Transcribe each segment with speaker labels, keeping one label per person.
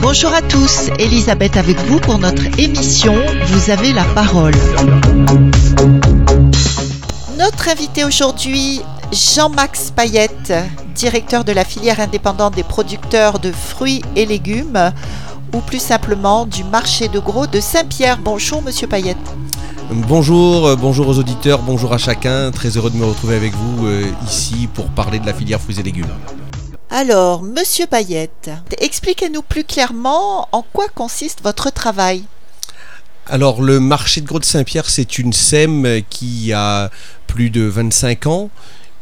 Speaker 1: Bonjour à tous, Elisabeth avec vous pour notre émission Vous avez la parole. Notre invité aujourd'hui, Jean-Max Payette, directeur de la filière indépendante des producteurs de fruits et légumes, ou plus simplement du marché de gros de Saint-Pierre. Bonjour Monsieur Payette.
Speaker 2: Bonjour, euh, bonjour aux auditeurs, bonjour à chacun. Très heureux de me retrouver avec vous euh, ici pour parler de la filière fruits et légumes.
Speaker 1: Alors, Monsieur Payette, expliquez-nous plus clairement en quoi consiste votre travail.
Speaker 2: Alors, le marché de gros de Saint-Pierre, c'est une SEM qui a plus de 25 ans.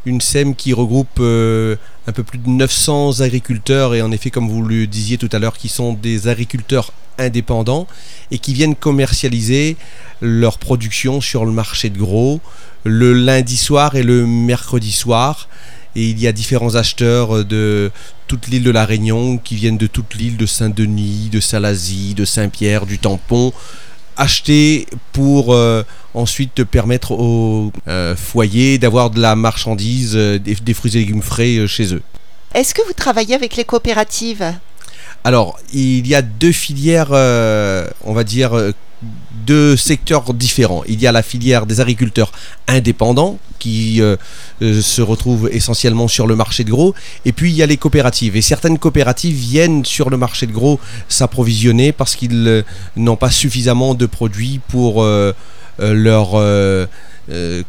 Speaker 2: Une SEM qui regroupe euh, un peu plus de 900 agriculteurs et en effet, comme vous le disiez tout à l'heure, qui sont des agriculteurs indépendants et qui viennent commercialiser leur production sur le marché de gros le lundi soir et le mercredi soir. Et il y a différents acheteurs de toute l'île de la Réunion qui viennent de toute l'île de Saint-Denis, de Salazie, de Saint-Pierre, du Tampon, acheter pour euh, ensuite permettre aux euh, foyers d'avoir de la marchandise, euh, des, des fruits et légumes frais chez eux.
Speaker 1: Est-ce que vous travaillez avec les coopératives?
Speaker 2: Alors, il y a deux filières, euh, on va dire, deux secteurs différents. Il y a la filière des agriculteurs indépendants qui euh, euh, se retrouvent essentiellement sur le marché de gros, et puis il y a les coopératives. Et certaines coopératives viennent sur le marché de gros s'approvisionner parce qu'ils euh, n'ont pas suffisamment de produits pour leurs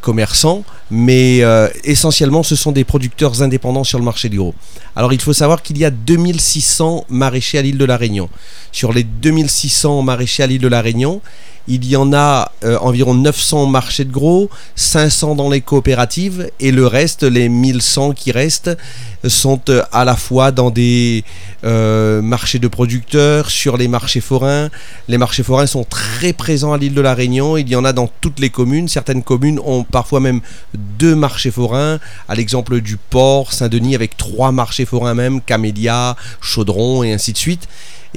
Speaker 2: commerçants, mais essentiellement ce sont des producteurs indépendants sur le marché du gros. Alors il faut savoir qu'il y a 2600 maraîchers à l'île de la Réunion. Sur les 2600 maraîchers à l'île de la Réunion, il y en a euh, environ 900 marchés de gros, 500 dans les coopératives et le reste, les 1100 qui restent, sont euh, à la fois dans des euh, marchés de producteurs, sur les marchés forains. Les marchés forains sont très présents à l'île de la Réunion, il y en a dans toutes les communes. Certaines communes ont parfois même deux marchés forains, à l'exemple du port Saint-Denis avec trois marchés forains même, Camélia, Chaudron et ainsi de suite.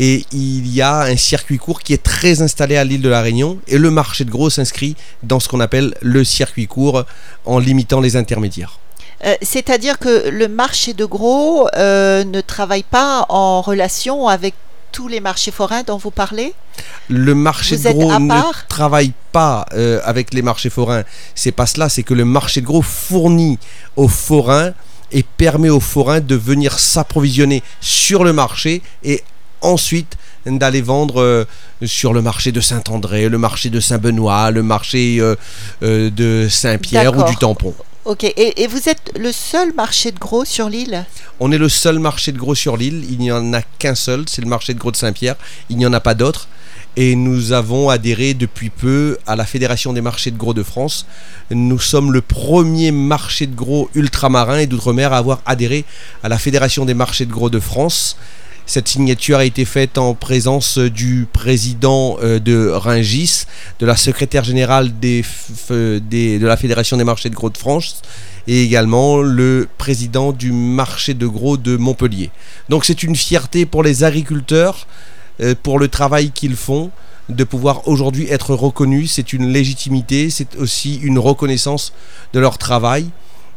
Speaker 2: Et il y a un circuit court qui est très installé à l'île de la Réunion et le marché de gros s'inscrit dans ce qu'on appelle le circuit court en limitant les intermédiaires.
Speaker 1: Euh, C'est-à-dire que le marché de gros euh, ne travaille pas en relation avec tous les marchés forains dont vous parlez?
Speaker 2: Le marché
Speaker 1: Vous
Speaker 2: de gros ne travaille pas euh, avec les marchés forains. C'est pas cela, c'est que le marché de gros fournit aux forains et permet aux forains de venir s'approvisionner sur le marché et ensuite d'aller vendre euh, sur le marché de Saint-André, le marché de Saint-Benoît, le marché euh, euh, de Saint-Pierre ou du Tampon.
Speaker 1: Ok, et, et vous êtes le seul marché de gros sur l'île?
Speaker 2: On est le seul marché de gros sur l'île, il n'y en a qu'un seul, c'est le marché de gros de Saint-Pierre, il n'y en a pas d'autres. Et nous avons adhéré depuis peu à la Fédération des marchés de gros de France. Nous sommes le premier marché de gros ultramarin et d'outre-mer à avoir adhéré à la Fédération des marchés de gros de France. Cette signature a été faite en présence du président euh, de Ringis, de la secrétaire générale de la Fédération des marchés de gros de France et également le président du marché de gros de Montpellier. Donc c'est une fierté pour les agriculteurs, euh, pour le travail qu'ils font, de pouvoir aujourd'hui être reconnus. C'est une légitimité, c'est aussi une reconnaissance de leur travail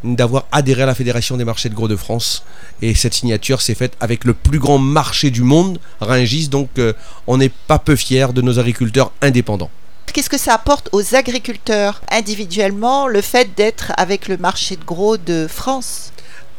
Speaker 2: d'avoir adhéré à la Fédération des marchés de gros de France. Et cette signature s'est faite avec le plus grand marché du monde, Ringis. Donc euh, on n'est pas peu fiers de nos agriculteurs indépendants.
Speaker 1: Qu'est-ce que ça apporte aux agriculteurs individuellement le fait d'être avec le marché de gros de France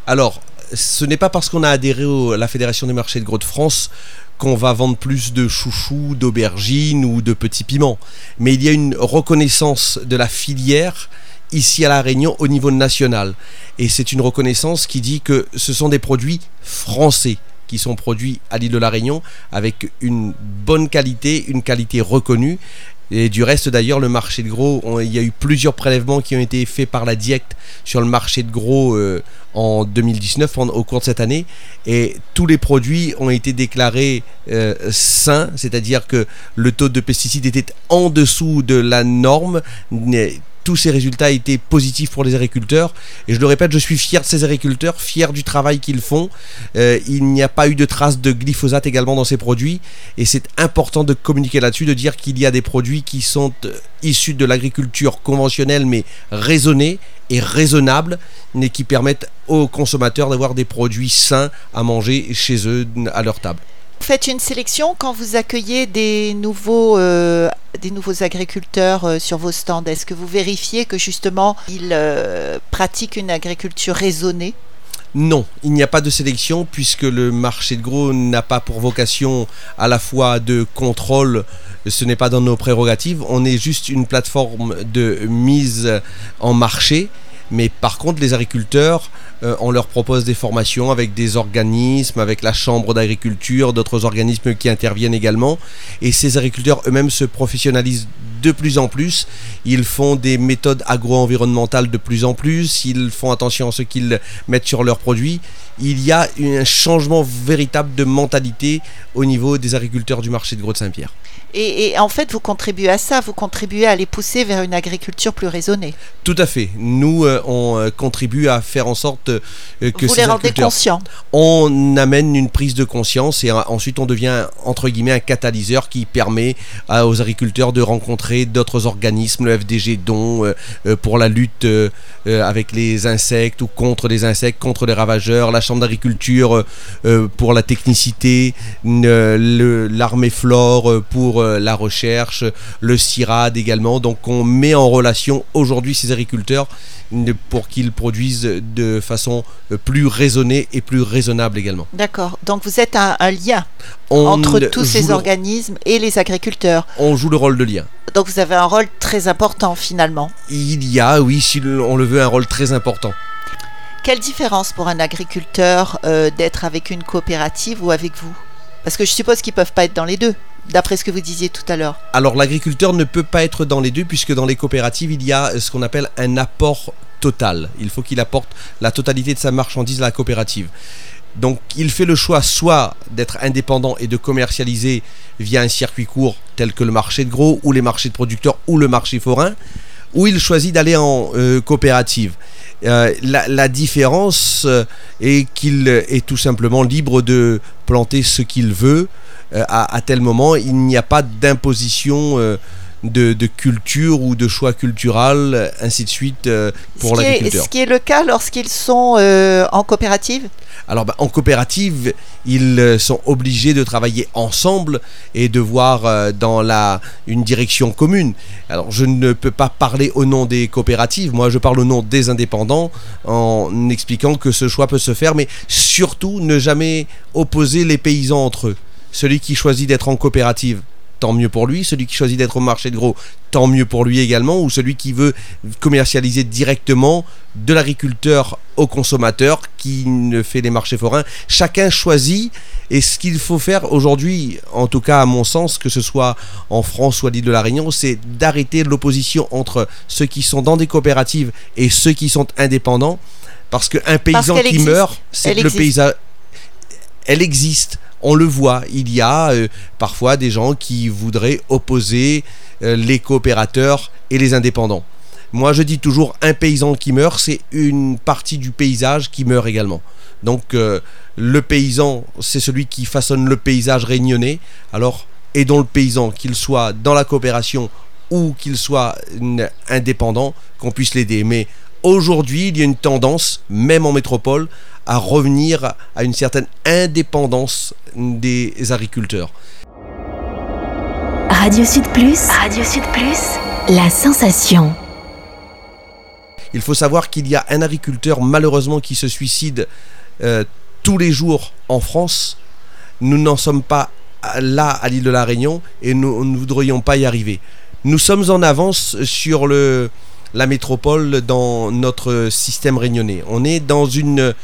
Speaker 2: Alors, ce n'est pas parce qu'on a adhéré à la Fédération des marchés de gros de France qu'on va vendre plus de chouchous, d'aubergines ou de petits piments. Mais il y a une reconnaissance de la filière ici à La Réunion au niveau national. Et c'est une reconnaissance qui dit que ce sont des produits français qui sont produits à l'île de La Réunion avec une bonne qualité, une qualité reconnue. Et du reste d'ailleurs, le marché de gros, il y a eu plusieurs prélèvements qui ont été faits par la DIECT sur le marché de gros euh, en 2019, en- au cours de cette année. Et tous les produits ont été déclarés euh, sains, c'est-à-dire que le taux de pesticides était en dessous de la norme. Tous ces résultats étaient positifs pour les agriculteurs. Et je le répète, je suis fier de ces agriculteurs, fier du travail qu'ils font. Euh, il n'y a pas eu de traces de glyphosate également dans ces produits. Et c'est important de communiquer là-dessus, de dire qu'il y a des produits qui sont euh, issus de l'agriculture conventionnelle, mais raisonnés et raisonnables, et qui permettent aux consommateurs d'avoir des produits sains à manger chez eux, à leur table.
Speaker 1: Faites une sélection quand vous accueillez des nouveaux, euh, des nouveaux agriculteurs euh, sur vos stands. Est-ce que vous vérifiez que justement ils euh, pratiquent une agriculture raisonnée?
Speaker 2: Non, il n'y a pas de sélection puisque le marché de gros n'a pas pour vocation à la fois de contrôle, ce n'est pas dans nos prérogatives, on est juste une plateforme de mise en marché mais par contre, les agriculteurs, euh, on leur propose des formations avec des organismes, avec la chambre d'agriculture, d'autres organismes qui interviennent également. Et ces agriculteurs eux-mêmes se professionnalisent de plus en plus. Ils font des méthodes agro-environnementales de plus en plus. Ils font attention à ce qu'ils mettent sur leurs produits. Il y a un changement véritable de mentalité au niveau des agriculteurs du marché de Gros de Saint-Pierre.
Speaker 1: Et, en fait, vous contribuez à ça, vous contribuez à les pousser vers une agriculture plus raisonnée.
Speaker 2: Tout à fait. Nous, euh, on euh, contribue à faire en sorte euh, que
Speaker 1: vous les rendez conscients.
Speaker 2: On amène une prise de conscience et ensuite on devient entre guillemets un catalyseur qui permet aux agriculteurs de rencontrer d'autres organismes, le FDG Don pour la lutte avec les insectes ou contre les insectes, contre les ravageurs, la chambre d'agriculture pour la technicité, l'armée flore pour euh, la recherche, le CIRAD également. Donc on met en relation aujourd'hui ces agriculteurs pour qu'ils produisent de façon plus raisonnée et plus raisonnable également.
Speaker 1: D'accord. Donc vous êtes un, lien entre tous ces organismes et les agriculteurs.
Speaker 2: On joue le rôle de lien.
Speaker 1: Donc vous avez un rôle très important finalement.
Speaker 2: Il y a, oui, si on le veut, un rôle très important.
Speaker 1: Quelle différence pour un agriculteur euh, d'être avec une coopérative ou avec vous? Parce que je suppose qu'ils ne peuvent pas être dans les deux d'après ce que vous disiez tout à l'heure
Speaker 2: Alors l'agriculteur ne peut pas être dans les deux puisque dans les coopératives il y a ce qu'on appelle un apport total. Il faut qu'il apporte la totalité de sa marchandise à la coopérative. Donc il fait le choix soit d'être indépendant et de commercialiser via un circuit court tel que le marché de gros ou les marchés de producteurs ou le marché forain, ou il choisit d'aller en euh, coopérative. Euh, la, différence euh, est qu'il est tout simplement libre de planter ce qu'il veut à, tel moment. Il n'y a pas d'imposition de, culture ou de choix culturel, ainsi de suite, euh, pour l'agriculteur.
Speaker 1: Ce qui est le cas lorsqu'ils sont euh, en coopérative?
Speaker 2: Alors, bah, en coopérative, ils euh, sont obligés de travailler ensemble et de voir dans la, une direction commune. Alors, je ne peux pas parler au nom des coopératives, moi je parle au nom des indépendants en expliquant que ce choix peut se faire, mais surtout ne jamais opposer les paysans entre eux. Celui qui choisit d'être en coopérative tant mieux pour lui. Celui qui choisit d'être au marché de gros, tant mieux pour lui également. Ou celui qui veut commercialiser directement de l'agriculteur au consommateur qui ne fait les marchés forains. Chacun choisit. Et ce qu'il faut faire aujourd'hui, en tout cas à mon sens, que ce soit en France ou à l'île de la Réunion, c'est d'arrêter l'opposition entre ceux qui sont dans des coopératives et ceux qui sont indépendants. Parce qu'un paysan qui meurt, c'est le paysan. Elle existe on le voit, il y a euh, parfois des gens qui voudraient opposer euh, les coopérateurs et les indépendants. Moi, je dis toujours, un paysan qui meurt, c'est une partie du paysage qui meurt également. Donc, euh, le paysan, c'est celui qui façonne le paysage réunionnais. Alors, aidons le paysan, qu'il soit dans la coopération ou qu'il soit indépendant, qu'on puisse l'aider. Mais aujourd'hui, il y a une tendance, même en métropole, à revenir à une certaine indépendance des agriculteurs.
Speaker 3: Radio Sud Plus, Radio Sud Plus, la sensation.
Speaker 2: Il faut savoir qu'il y a un agriculteur malheureusement qui se suicide euh, tous les jours en France. Nous n'en sommes pas là à l'île de la Réunion et nous ne voudrions pas y arriver. Nous sommes en avance sur le, la métropole dans notre système réunionnais. On est dans une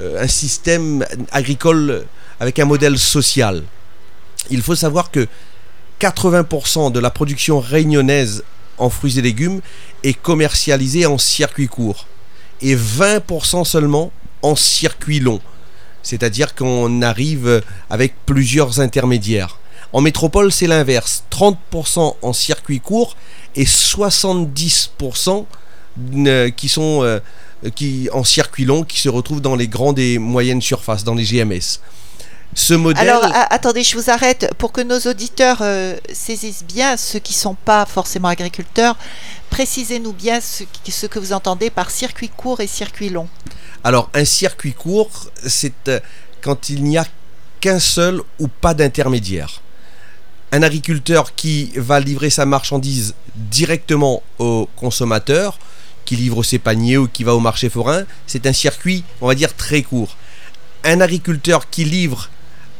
Speaker 2: un système agricole avec un modèle social. Il faut savoir que 80% de la production réunionnaise en fruits et légumes est commercialisée en circuit court et 20% seulement en circuit long. C'est-à-dire qu'on arrive avec plusieurs intermédiaires. En métropole, c'est l'inverse. 30% en circuit court et 70% euh, qui sont euh, qui, en circuit long qui se retrouvent dans les grandes et moyennes surfaces, dans les GMS.
Speaker 1: Ce modèle... Alors, attendez, je vous arrête. Pour que nos auditeurs euh, saisissent bien, ceux qui ne sont pas forcément agriculteurs, précisez-nous bien ce, ce, que vous entendez par circuit court et circuit long.
Speaker 2: Alors, un circuit court, c'est quand il n'y a qu'un seul ou pas d'intermédiaire. Un agriculteur qui va livrer sa marchandise directement au consommateur, livre ses paniers ou qui va au marché forain, c'est un circuit, on va dire, très court. Un agriculteur qui livre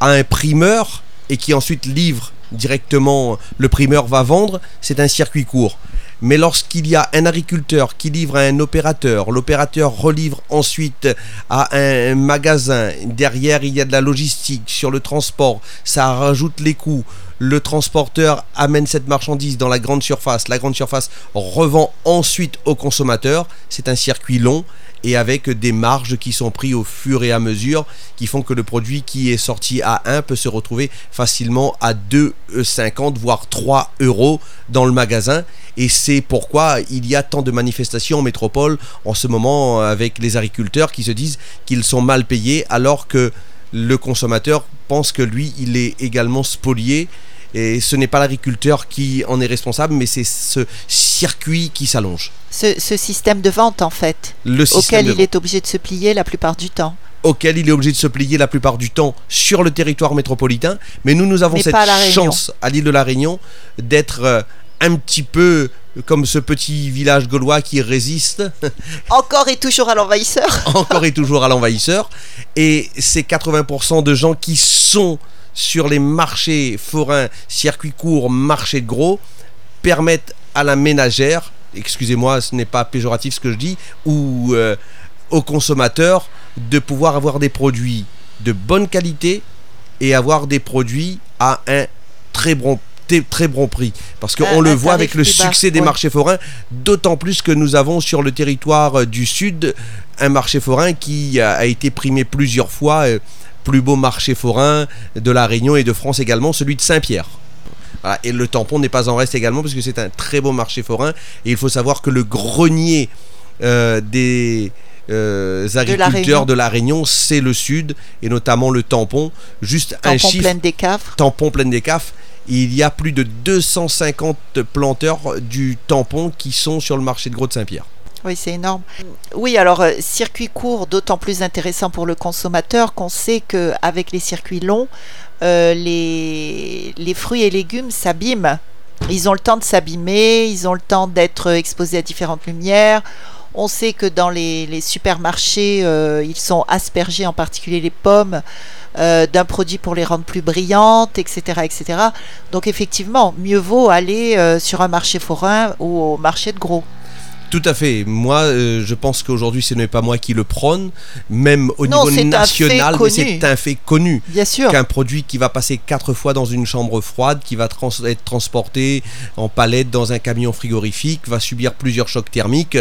Speaker 2: à un primeur et qui ensuite livre directement, le primeur va vendre, c'est un circuit court. Mais lorsqu'il y a un agriculteur qui livre à un opérateur, l'opérateur relivre ensuite à un magasin, derrière il y a de la logistique sur le transport, ça rajoute les coûts. Le transporteur amène cette marchandise dans la grande surface, la grande surface revend ensuite au consommateur, c'est un circuit long et avec des marges qui sont prises au fur et à mesure qui font que le produit qui est sorti à 1 peut se retrouver facilement à 2,50 voire 3 euros dans le magasin. Et c'est pourquoi il y a tant de manifestations en métropole en ce moment avec les agriculteurs qui se disent qu'ils sont mal payés alors que le consommateur pense que lui, il est également spolié. Et ce n'est pas l'agriculteur qui en est responsable, mais c'est ce circuit qui s'allonge.
Speaker 1: Ce, système de vente, en fait, auquel il est obligé de se plier la plupart du temps
Speaker 2: auquel il est obligé de se plier la plupart du temps sur le territoire métropolitain. Mais nous, nous avons cette chance à l'île de la Réunion d'être euh, un petit peu comme ce petit village gaulois qui résiste.
Speaker 1: Encore et toujours à l'envahisseur.
Speaker 2: Encore et toujours à l'envahisseur. Et ces 80% de gens qui sont sur les marchés forains, circuits courts, marchés de gros, permettent à la ménagère, excusez-moi, ce n'est pas péjoratif ce que je dis, ou euh, aux consommateurs de pouvoir avoir des produits de bonne qualité et avoir des produits à un très bon très bon prix. Parce qu'on le voit avec le succès des marchés forains, d'autant plus que nous avons sur le territoire euh, du Sud un marché forain qui a été primé plusieurs fois, euh, plus beau marché forain de la Réunion et de France également, celui de Saint-Pierre. Et le tampon n'est pas en reste également parce que c'est un très beau marché forain. Et il faut savoir que le grenier euh, des agriculteurs de la, Réunion, c'est le sud et notamment le tampon. Juste
Speaker 1: un chiffre. Plein des caves.
Speaker 2: Tampon plein des caves il y a plus de 250 planteurs du tampon qui sont sur le marché de Gros de Saint-Pierre.
Speaker 1: Oui, c'est énorme. Oui, alors euh, circuit court, d'autant plus intéressant pour le consommateur qu'on sait qu'avec les circuits longs, euh, les, fruits et légumes s'abîment. Ils ont le temps de s'abîmer, ils ont le temps d'être exposés à différentes lumières. On sait que dans les, supermarchés, euh, ils sont aspergés, en particulier les pommes, d'un produit pour les rendre plus brillantes, etc., etc. Donc effectivement, mieux vaut aller sur un marché forain ou au marché de gros.
Speaker 2: Tout à fait. Moi, euh, je pense qu'aujourd'hui, ce n'est pas moi qui le prône, même au niveau national, mais c'est un fait connu.
Speaker 1: Bien sûr.
Speaker 2: Qu'un produit qui va passer quatre fois dans une chambre froide, qui va être transporté en palette dans un camion frigorifique, va subir plusieurs chocs thermiques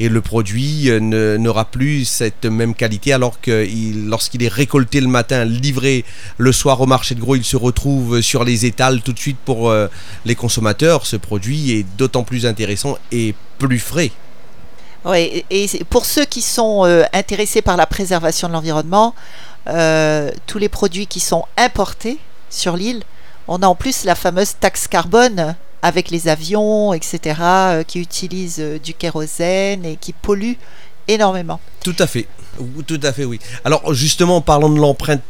Speaker 2: et le produit euh, n'aura plus cette même qualité alors que lorsqu'il est récolté le matin, livré le soir au marché de gros, il se retrouve sur les étals tout de suite pour euh, les consommateurs. Ce produit est d'autant plus intéressant et plus frais.
Speaker 1: Oui, et pour ceux qui sont euh, intéressés par la préservation de l'environnement, euh, tous les produits qui sont importés sur l'île, on a en plus la fameuse taxe carbone avec les avions, etc., euh, qui utilisent du kérosène et qui polluent énormément.
Speaker 2: Tout à fait. Tout à fait, oui. Alors justement, parlant de l'empreinte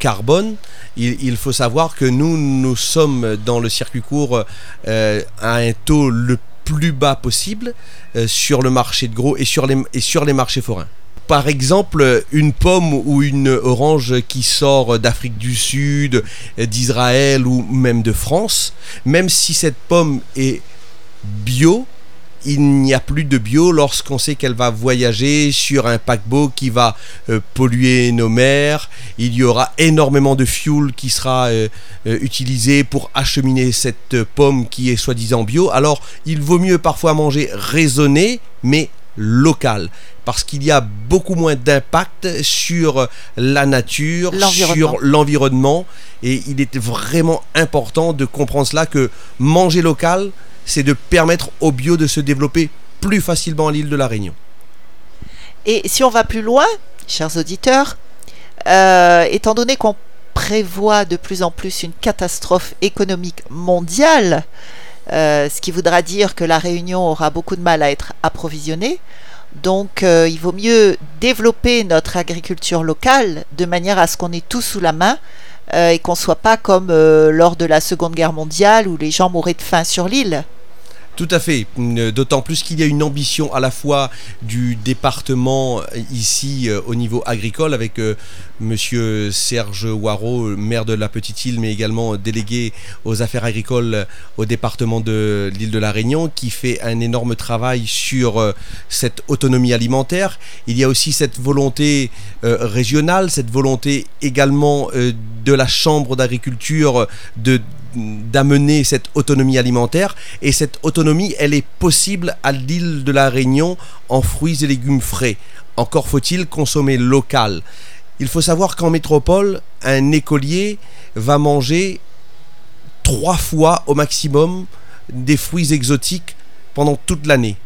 Speaker 2: carbone, il, faut savoir que nous, nous sommes dans le circuit court à un taux le plus bas possible euh, sur le marché de gros et sur les, et sur les marchés forains. Par exemple, une pomme ou une orange qui sort d'Afrique du Sud, d'Israël ou même de France, même si cette pomme est bio, il n'y a plus de bio lorsqu'on sait qu'elle va voyager sur un paquebot qui va euh, polluer nos mers. Il y aura énormément de fuel qui sera euh, euh, utilisé pour acheminer cette pomme qui est soi-disant bio. Alors il vaut mieux parfois manger raisonné mais local parce qu'il y a beaucoup moins d'impact sur la nature, sur l'environnement et il est vraiment important de comprendre cela que manger local c'est de permettre au bio de se développer plus facilement à l'île de la Réunion.
Speaker 1: Et si on va plus loin, chers auditeurs, euh, étant donné qu'on prévoit de plus en plus une catastrophe économique mondiale, euh, ce qui voudra dire que la Réunion aura beaucoup de mal à être approvisionnée. Donc euh, il vaut mieux développer notre agriculture locale de manière à ce qu'on ait tout sous la main et qu'on soit pas comme lors de la Seconde Guerre mondiale où les gens mouraient de faim sur l'île.
Speaker 2: Tout à fait, euh, d'autant plus qu'il y a une ambition à la fois du département euh, ici euh, au niveau agricole avec monsieur Serge Waro, maire de la Petite Île, mais également délégué aux affaires agricoles au département de l'île de la Réunion, qui fait un énorme travail sur cette autonomie alimentaire. Il y a aussi cette volonté régionale, cette volonté également de la Chambre d'agriculture de d'amener cette autonomie alimentaire. Et cette autonomie, elle est possible à l'île de la Réunion en fruits et légumes frais. Encore faut-il consommer local. Il faut savoir qu'en métropole, un écolier va manger trois fois au maximum des fruits exotiques pendant toute l'année.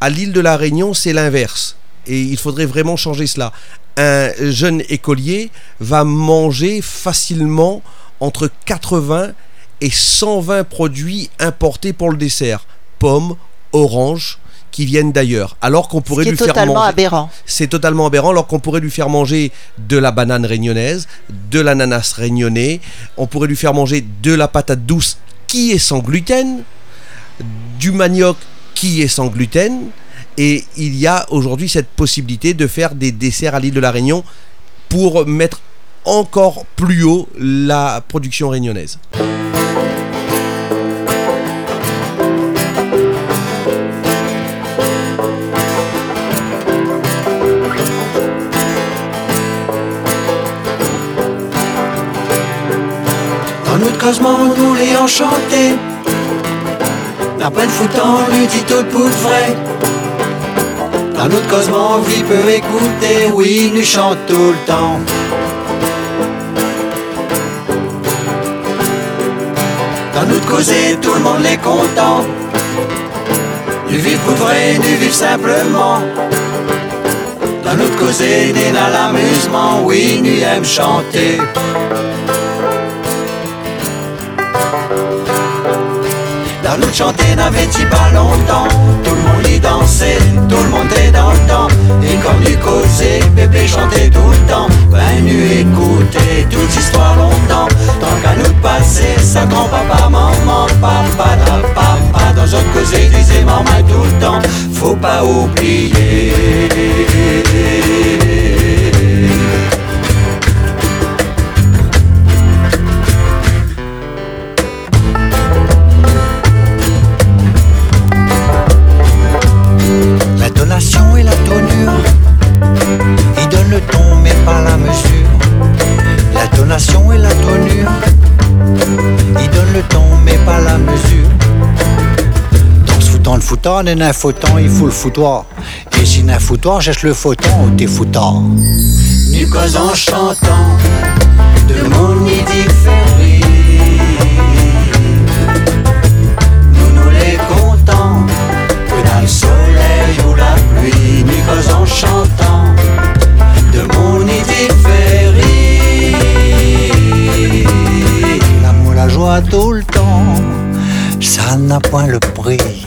Speaker 2: À l'île de la Réunion, c'est l'inverse. Et il faudrait vraiment changer cela. Un jeune écolier va manger facilement entre 80 et 120 produits importés pour le dessert. Pommes, oranges, qui viennent d'ailleurs. Alors qu'on pourrait lui faire manger.
Speaker 1: aberrant.
Speaker 2: C'est totalement aberrant. Alors qu'on pourrait lui faire manger de la banane réunionnaise, de l'ananas réunionnais. On pourrait lui faire manger de la patate douce qui est sans gluten, du manioc qui est sans gluten. Et il y a aujourd'hui cette possibilité de faire des desserts à l'île de la Réunion pour mettre encore plus haut la production réunionnaise.
Speaker 4: Dans notre cosmo, nous les enchantés. La pleine foutant, lui dit tout pour vrai. Dans notre cosmo, vie peut écouter, oui, nous chante tout le temps. Dans notre causée, tout le monde est content. Du vivre pour vrai, du vivre simplement. Dans notre causée, n'est dans l'amusement, oui, nous aime chanter. Dans notre chanter n'avait-il pas longtemps? Tout le monde y dansait, tout le monde est dans le temps. Et comme du causait, bébé chantait tout le temps. Ben nous écouter toute histoire longtemps. Tant qu'à nous passer, ça grand-papa, maman, papa, da, papa Dans notre causée, disait maman tout le temps. Faut pas oublier le foutant, d'un un foutant, il faut le foutoir. Et si un foutoir, cherche le fouton ou t'es foutant. Nu cause en chantant, de mon idée Nous nous les contents, que dans le soleil ou la pluie, nu cause en chantant, de mon idée L'amour, la joie tout le temps, ça n'a point le prix.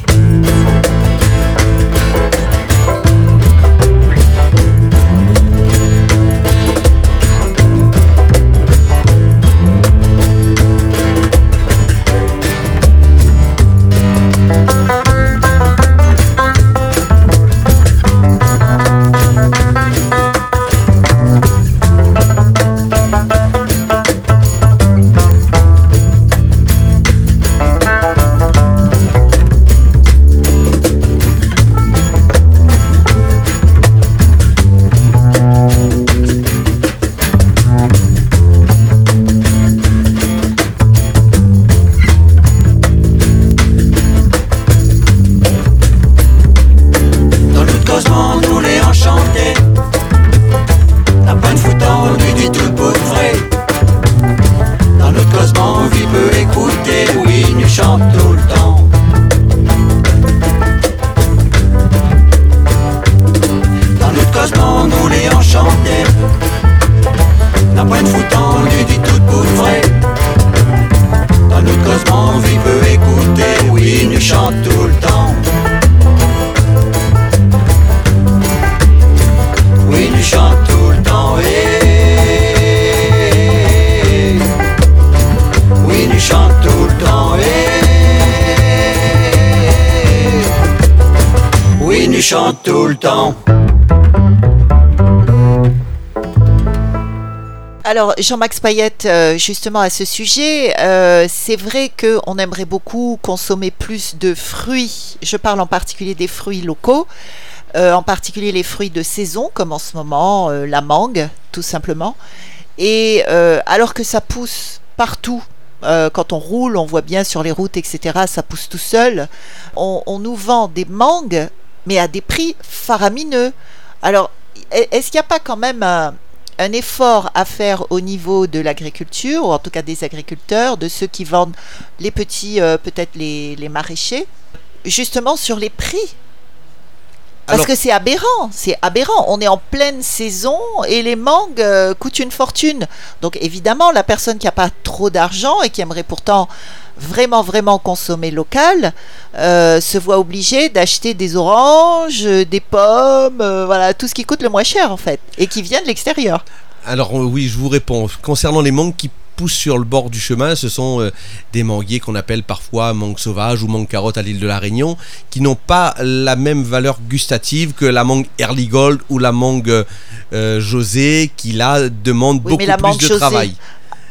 Speaker 1: Alors, Jean-Max Payette, euh, justement à ce sujet, euh, c'est vrai qu'on aimerait beaucoup consommer plus de fruits. Je parle en particulier des fruits locaux, euh, en particulier les fruits de saison, comme en ce moment la mangue, tout simplement. Et alors que ça pousse partout, quand on roule, on voit bien sur les routes, etc., ça pousse tout seul. On, on nous vend des mangues, mais à des prix faramineux. Alors, est-ce qu'il n'y a pas quand même un un effort à faire au niveau de l'agriculture, ou en tout cas des agriculteurs, de ceux qui vendent les petits, euh, peut-être les, maraîchers, justement sur les prix. Parce que c'est aberrant, c'est aberrant. On est en pleine saison et les mangues euh, coûtent une fortune. Donc évidemment, la personne qui n'a pas trop d'argent et qui aimerait pourtant vraiment vraiment consommer local euh, se voit obligée d'acheter des oranges, des pommes, voilà tout ce qui coûte le moins cher en fait et qui vient de l'extérieur.
Speaker 2: Alors oui, je vous réponds. Concernant les mangues qui poussent sur le bord du chemin, ce sont euh, des manguiers qu'on appelle parfois mangue sauvage ou mangue carotte à l'île de la Réunion, qui n'ont pas la même valeur gustative que la mangue Early Gold ou la mangue euh, José, qui là demande beaucoup plus de travail.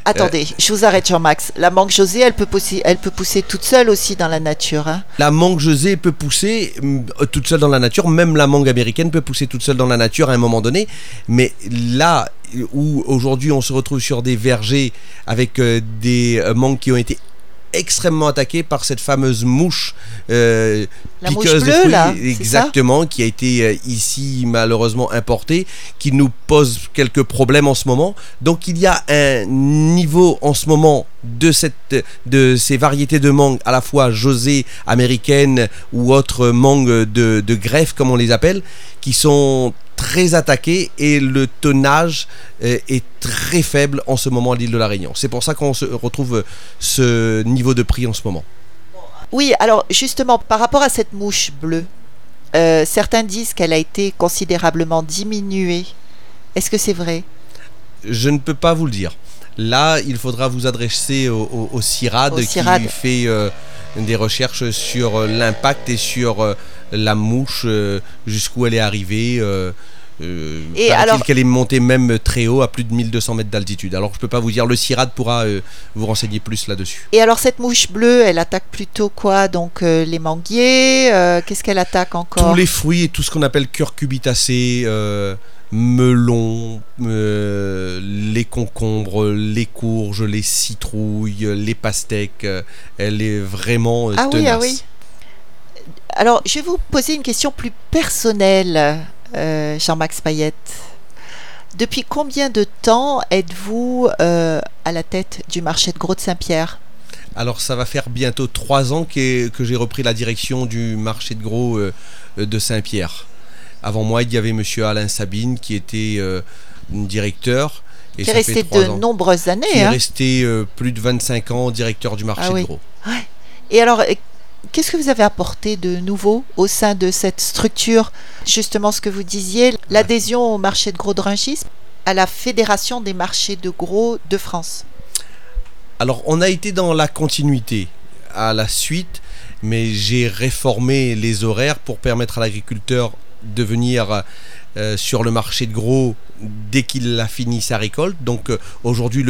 Speaker 1: Attendez, euh, je vous arrête Jean-Max. La mangue José, elle peut pousser, elle peut pousser toute seule aussi dans la nature. Hein.
Speaker 2: la mangue José peut pousser euh, toute seule dans la nature. Même la mangue américaine peut pousser toute seule dans la nature à un moment donné. Mais là où aujourd'hui on se retrouve sur des vergers avec euh, des mangues qui ont été extrêmement attaqué par cette fameuse mouche
Speaker 1: euh, piqueuse de fruits,
Speaker 2: exactement, qui a été euh, ici malheureusement importée, qui nous pose quelques problèmes en ce moment. Donc il y a un niveau en ce moment de, cette, de ces variétés de mangue, à la fois José américaine ou autres mangues de, de greffe, comme on les appelle, qui sont très attaqué et le tonnage euh, est très faible en ce moment à l'île de la Réunion. C'est pour ça qu'on se retrouve euh, ce niveau de prix en ce moment.
Speaker 1: Oui, alors justement, par rapport à cette mouche bleue, euh, certains disent qu'elle a été considérablement diminuée. Est-ce que c'est vrai?
Speaker 2: Je ne peux pas vous le dire. Là, il faudra vous adresser au, CIRAD, qui fait des recherches sur l'impact et sur la mouche, euh, jusqu'où elle est arrivée. Euh, euh et alors qu'elle est montée même très haut, à plus de 1200 mètres d'altitude. Alors je peux pas vous dire, le CIRAD pourra euh, vous renseigner plus là-dessus.
Speaker 1: Et alors cette mouche bleue, elle attaque plutôt quoi Donc les manguiers, qu'est-ce qu'elle attaque encore?
Speaker 2: Tous les fruits et tout ce qu'on appelle curcubitacées, melons, les concombres, les courges, les citrouilles, les pastèques. elle est vraiment ah oui, ah oui.
Speaker 1: Alors, je vais vous poser une question plus personnelle, euh, Jean-Max Payette. Depuis combien de temps êtes-vous euh, à la tête du marché de Gros de Saint-Pierre
Speaker 2: alors ça va faire bientôt trois ans que, j'ai repris la direction du marché de gros euh, de Saint-Pierre. Avant moi, il y avait Monsieur Alain Sabine qui était directeur.
Speaker 1: Et qui est resté de nombreuses années. Qui
Speaker 2: est hein. resté plus de 25 ans directeur du marché ah de gros.
Speaker 1: Et alors, Qu'est-ce que vous avez apporté de nouveau au sein de cette structure? Justement ce que vous disiez, l'adhésion au marché de gros de Rungis, à la Fédération des marchés de gros de France.
Speaker 2: Alors on a été dans la continuité à la suite, mais j'ai réformé les horaires pour permettre à l'agriculteur de venir euh, sur le marché de gros dès qu'il a fini sa récolte. Donc euh, aujourd'hui,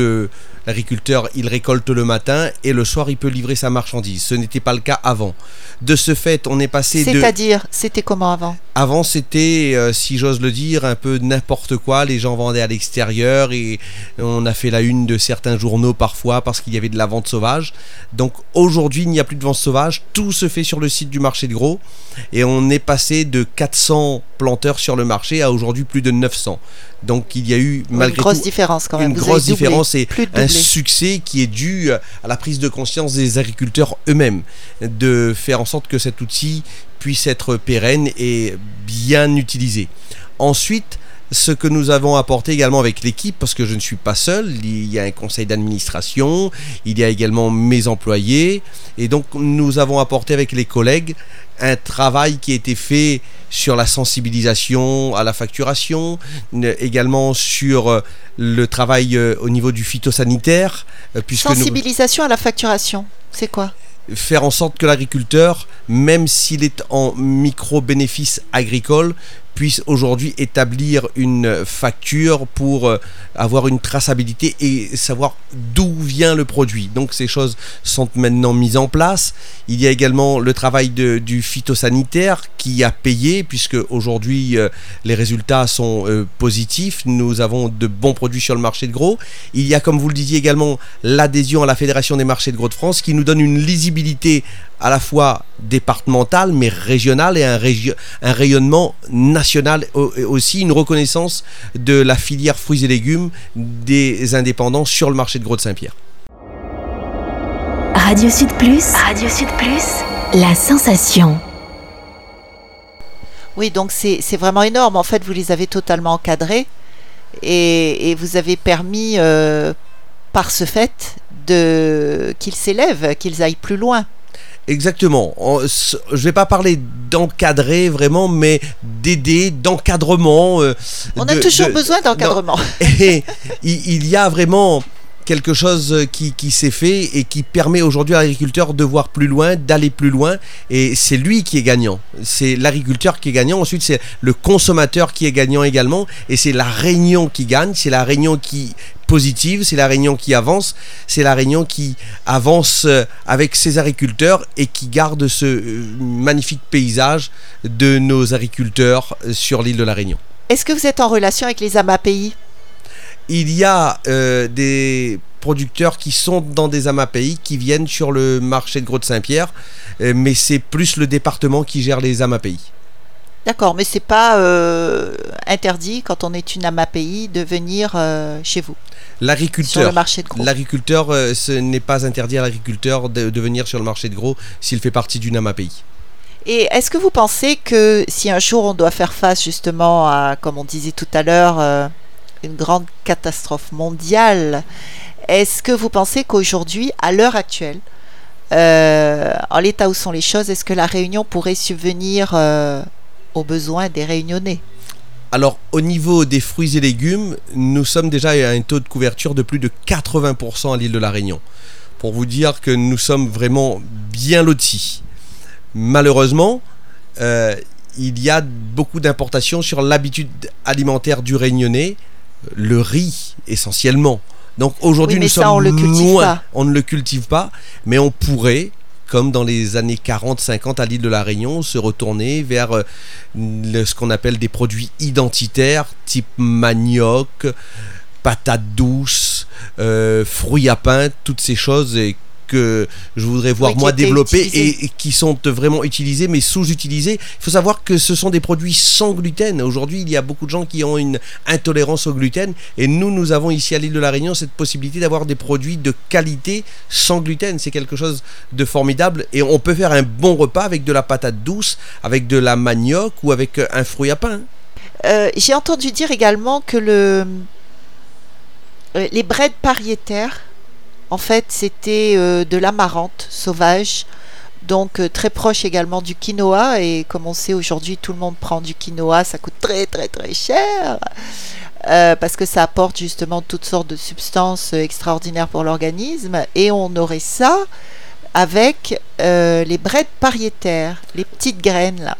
Speaker 2: l'agriculteur, il récolte le matin et le soir, il peut livrer sa marchandise. Ce n'était pas le cas avant. De ce fait, on est passé
Speaker 1: de... C'est-à-dire, c'était comment avant?
Speaker 2: Avant, c'était, euh, si j'ose le dire, un peu n'importe quoi. Les gens vendaient à l'extérieur et on a fait la une de certains journaux parfois parce qu'il y avait de la vente sauvage. Donc aujourd'hui, il n'y a plus de vente sauvage. Tout se fait sur le site du marché de gros et on est passé de 400 planteurs sur le marché à aujourd'hui plus de 900. Donc il y a eu malgré
Speaker 1: une grosse différence quand même.
Speaker 2: Une grosse différence et un succès qui est dû à la prise de conscience des agriculteurs eux-mêmes de faire en sorte que cet outil puisse être pérenne et bien utilisé. Ensuite, ce que nous avons apporté également avec l'équipe, parce que je ne suis pas seul, il y a un conseil d'administration, il y a également mes employés, et donc nous avons apporté avec les collègues un travail qui a été fait sur la sensibilisation à la facturation, également sur euh, le travail euh, au niveau du phytosanitaire.
Speaker 1: Euh, puisque sensibilisation à la facturation, c'est quoi?
Speaker 2: Faire en sorte que l'agriculteur, même s'il est en micro-bénéfice agricole, puisse aujourd'hui établir une facture pour euh, avoir une traçabilité et savoir d'où vient le produit. Donc ces choses sont maintenant mises en place. Il y a également le travail de, du phytosanitaire qui a payé puisque aujourd'hui euh, les résultats sont euh, positifs. Nous avons de bons produits sur le marché de gros. Il y a comme vous le disiez également l'adhésion à la Fédération des marchés de gros de France qui nous donne une lisibilité à la fois départementale mais régionale et un, un rayonnement national aussi, une reconnaissance de la filière fruits et légumes des indépendants sur le marché de Gros de Saint-Pierre.
Speaker 3: Radio Sud Plus, Radio Sud Plus, la sensation.
Speaker 1: Oui, donc c'est vraiment énorme. En fait, vous les avez totalement encadrés et, vous avez permis, euh, par ce fait, qu'ils s'élèvent, qu'ils aillent plus loin.
Speaker 2: Exactement. Je vais pas parler d'encadrer vraiment, mais d'aider, d'encadrement. Euh,
Speaker 1: On a toujours besoin d'encadrement.
Speaker 2: Et il y a vraiment quelque chose qui, qui s'est fait et qui permet aujourd'hui à l'agriculteur de voir plus loin, d'aller plus loin. Et c'est lui qui est gagnant. C'est l'agriculteur qui est gagnant. Ensuite, c'est le consommateur qui est gagnant également. Et c'est la réunion qui gagne. C'est la réunion qui positive, c'est la Réunion qui avance, c'est la Réunion qui avance euh, avec ses agriculteurs et qui garde ce euh, magnifique paysage de nos agriculteurs euh, sur l'île de la Réunion.
Speaker 1: Est-ce que vous êtes en relation avec les AMAPI
Speaker 2: Il y a des producteurs qui sont dans des AMAPI qui viennent sur le marché de Gros de Saint-Pierre, mais c'est plus le département qui gère les AMAPI.
Speaker 1: D'accord, mais c'est pas euh, interdit quand on est une AMAPI de venir euh, chez vous.
Speaker 2: L'agriculteur, sur le marché de gros. L'agriculteur, euh, ce n'est pas interdit à l'agriculteur de, venir sur le marché de gros s'il fait partie d'une AMAPI.
Speaker 1: Et est-ce que vous pensez que si un jour on doit faire face justement à, comme on disait tout à l'heure, une grande catastrophe mondiale, est-ce que vous pensez qu'aujourd'hui, à l'heure actuelle, en l'état où sont les choses, est-ce que la Réunion pourrait subvenir aux besoins des réunionnais
Speaker 2: alors au niveau des fruits et légumes, nous sommes déjà à un taux de couverture de plus de 80% à l'île de la Réunion. Pour vous dire que nous sommes vraiment bien lotis. Malheureusement, euh, il y a beaucoup d'importations sur l'habitude alimentaire du Réunionnais, le riz essentiellement. Donc aujourd'hui nous sommes moins, on ne le cultive pas, mais on pourrait comme dans les années 40-50 à l'île de la Réunion, se retourner vers euh, ce qu'on appelle des produits identitaires, type manioc, patates douces, euh, fruits à pain, toutes ces choses que je voudrais voir moi développer et, qui sont vraiment utilisés mais sous-utilisés. Il faut savoir que ce sont des produits sans gluten. Aujourd'hui, il y a beaucoup de gens qui ont une intolérance au gluten et nous, nous avons ici à l'île de la Réunion cette possibilité d'avoir des produits de qualité sans gluten. C'est quelque chose de formidable et on peut faire un bon repas avec de la patate douce, avec de la manioc ou avec un fruit à pain.
Speaker 1: Euh, j'ai entendu dire également que le, euh, les breads pariétaires en fait, c'était euh, de l'amarante sauvage, donc euh, très proche également du quinoa. Et comme on sait aujourd'hui, tout le monde prend du quinoa, ça coûte très très très cher. Euh, parce que ça apporte justement toutes sortes de substances extraordinaires pour l'organisme. Et on aurait ça avec les brettes pariétaires, les petites graines là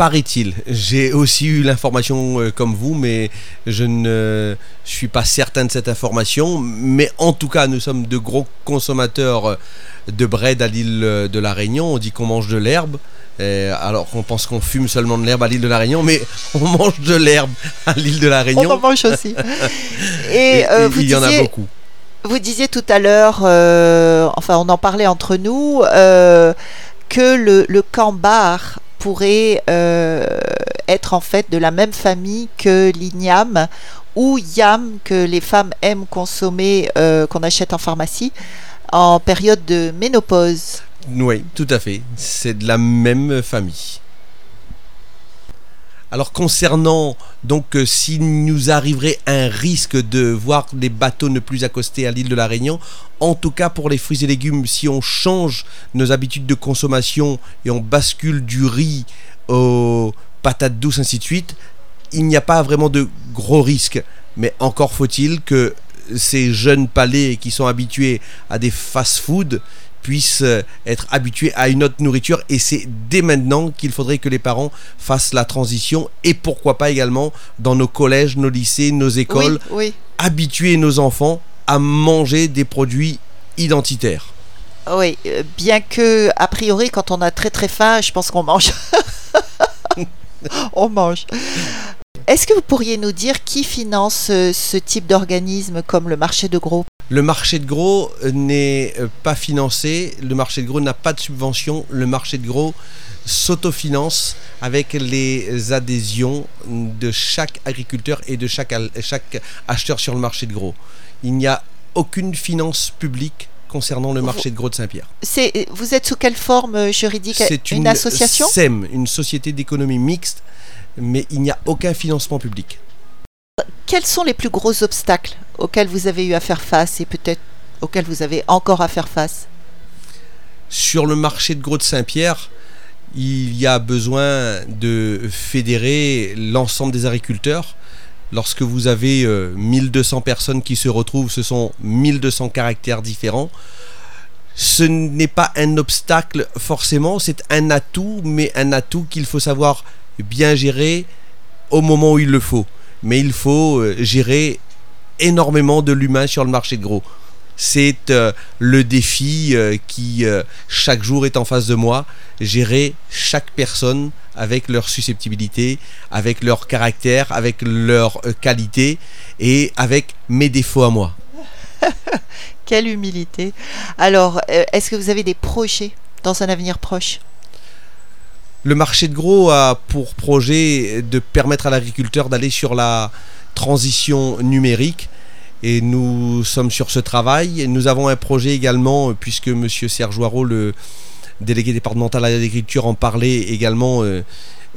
Speaker 2: paraît-il. J'ai aussi eu l'information euh, comme vous, mais je ne suis pas certain de cette information. Mais en tout cas, nous sommes de gros consommateurs euh, de bread à l'île euh, de la Réunion. On dit qu'on mange de l'herbe. alors qu'on pense qu'on fume seulement de l'herbe à l'île de la Réunion, mais on mange de l'herbe à l'île de la Réunion.
Speaker 1: On en mange aussi. Et,
Speaker 2: il y en a beaucoup.
Speaker 1: Vous disiez tout à l'heure, enfin on en parlait entre nous, que le, le cambar pourrait euh, être en fait de la même famille que l'igname ou yam que les femmes aiment consommer, euh, qu'on achète en pharmacie en période de ménopause.
Speaker 2: Oui, tout à fait. C'est de la même famille. Alors concernant donc euh, s'il nous arriverait un risque de voir les bateaux ne plus accoster à l'île de la Réunion, en tout cas pour les fruits et légumes, si on change nos habitudes de consommation et on bascule du riz aux patates douces ainsi de suite, il n'y a pas vraiment de gros risques. Mais encore faut-il que ces jeunes palais qui sont habitués à des fast-food puissent euh, être habitués à une autre nourriture et c'est dès maintenant qu'il faudrait que les parents fassent la transition et pourquoi pas également dans nos collèges, nos lycées, nos écoles,
Speaker 1: oui,
Speaker 2: habituer nos enfants à manger des produits identitaires.
Speaker 1: Oui, euh, bien que, a priori, quand on a très très faim, je pense qu'on mange. on mange. Est-ce que vous pourriez nous dire qui finance euh, ce type d'organisme comme le marché de gros?
Speaker 2: Le marché de gros n'est euh, pas financé, le marché de gros n'a pas de subvention, le marché de gros s'autofinance avec les adhésions de chaque agriculteur et de chaque, acheteur sur le marché de gros. Il n'y a aucune finance publique concernant le marché de gros de Saint-Pierre.
Speaker 1: C'est, Vous êtes sous quelle forme euh, juridique?
Speaker 2: C'est
Speaker 1: une, association?
Speaker 2: SEM, une société d'économie mixte, mais il n'y a aucun financement public.
Speaker 1: Quels sont les plus gros obstacles auxquels vous avez eu à faire face et peut-être auxquels vous avez encore à faire face?
Speaker 2: Sur le marché de gros de Saint-Pierre, il y a besoin de fédérer l'ensemble des agriculteurs. Lorsque vous avez euh, 1200 personnes qui se retrouvent, ce sont 1200 caractères différents. Ce n'est pas un obstacle forcément, c'est un atout, mais un atout qu'il faut savoir bien gérer au moment où il le faut. Mais il faut euh, gérer énormément de l'humain sur le marché de gros. C'est euh, le défi euh, qui chaque jour est en face de moi, gérer chaque personne avec leur susceptibilité, avec leur caractère, avec leur qualité et avec mes défauts à moi.
Speaker 1: Quelle humilité. Alors, est-ce que vous avez des projets dans un avenir proche?
Speaker 2: Le marché de gros a pour projet de permettre à l'agriculteur d'aller sur la transition numérique et nous sommes sur ce travail. Nous avons un projet également, puisque M. Serge le délégué départemental à l'agriculture, en parlait également euh,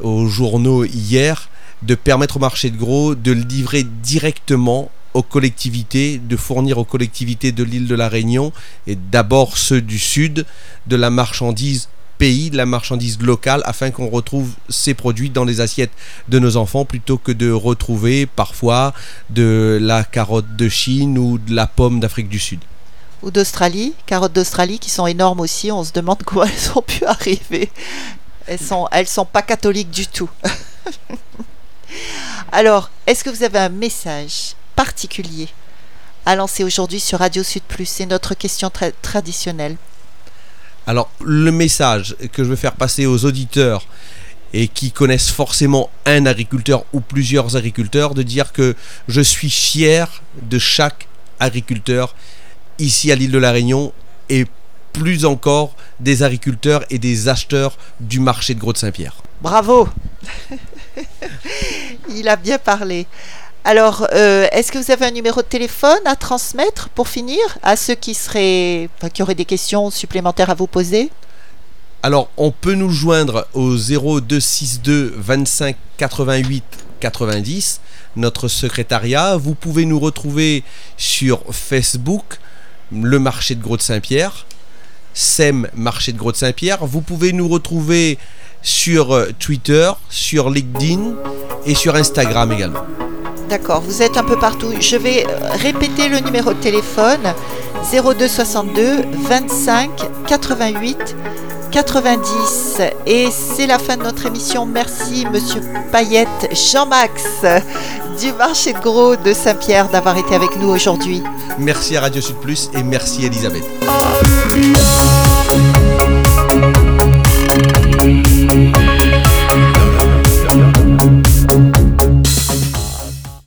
Speaker 2: aux journaux hier, de permettre au marché de gros de le livrer directement aux collectivités, de fournir aux collectivités de l'île de la Réunion, et d'abord ceux du sud, de la marchandise pays, de la marchandise locale, afin qu'on retrouve ces produits dans les assiettes de nos enfants, plutôt que de retrouver parfois de la carotte de Chine ou de la pomme d'Afrique du Sud.
Speaker 1: Ou d'Australie Carottes d'Australie qui sont énormes aussi. On se demande comment elles ont pu arriver. Elles sont, elles sont pas catholiques du tout. Alors, est-ce que vous avez un message particulier à lancer aujourd'hui sur Radio Sud Plus? C'est notre question traditionnelle.
Speaker 2: Alors, le message que je veux faire passer aux auditeurs et qui connaissent forcément un agriculteur ou plusieurs agriculteurs, de dire que je suis fier de chaque agriculteur ici à l'île de la Réunion et plus encore des agriculteurs et des acheteurs du marché de Gros de Saint-Pierre.
Speaker 1: Bravo Il a bien parlé. Alors, euh, est-ce que vous avez un numéro de téléphone à transmettre pour finir à ceux qui seraient, qui auraient des questions supplémentaires à vous poser?
Speaker 2: Alors, on peut nous joindre au 0262 25 88 90, notre secrétariat. Vous pouvez nous retrouver sur Facebook, le marché de Gros de Saint-Pierre, SEM Marché de Gros de Saint-Pierre. Vous pouvez nous retrouver sur euh, Twitter, sur LinkedIn et sur Instagram également.
Speaker 1: D'accord, vous êtes un peu partout. Je vais euh, répéter le numéro de téléphone 02 62 25 88 90. Et c'est la fin de notre émission. Merci Monsieur Payette, Jean-Max du marché de gros de Saint-Pierre d'avoir été avec nous aujourd'hui.
Speaker 2: Merci à Radio Sud Plus et merci Elisabeth.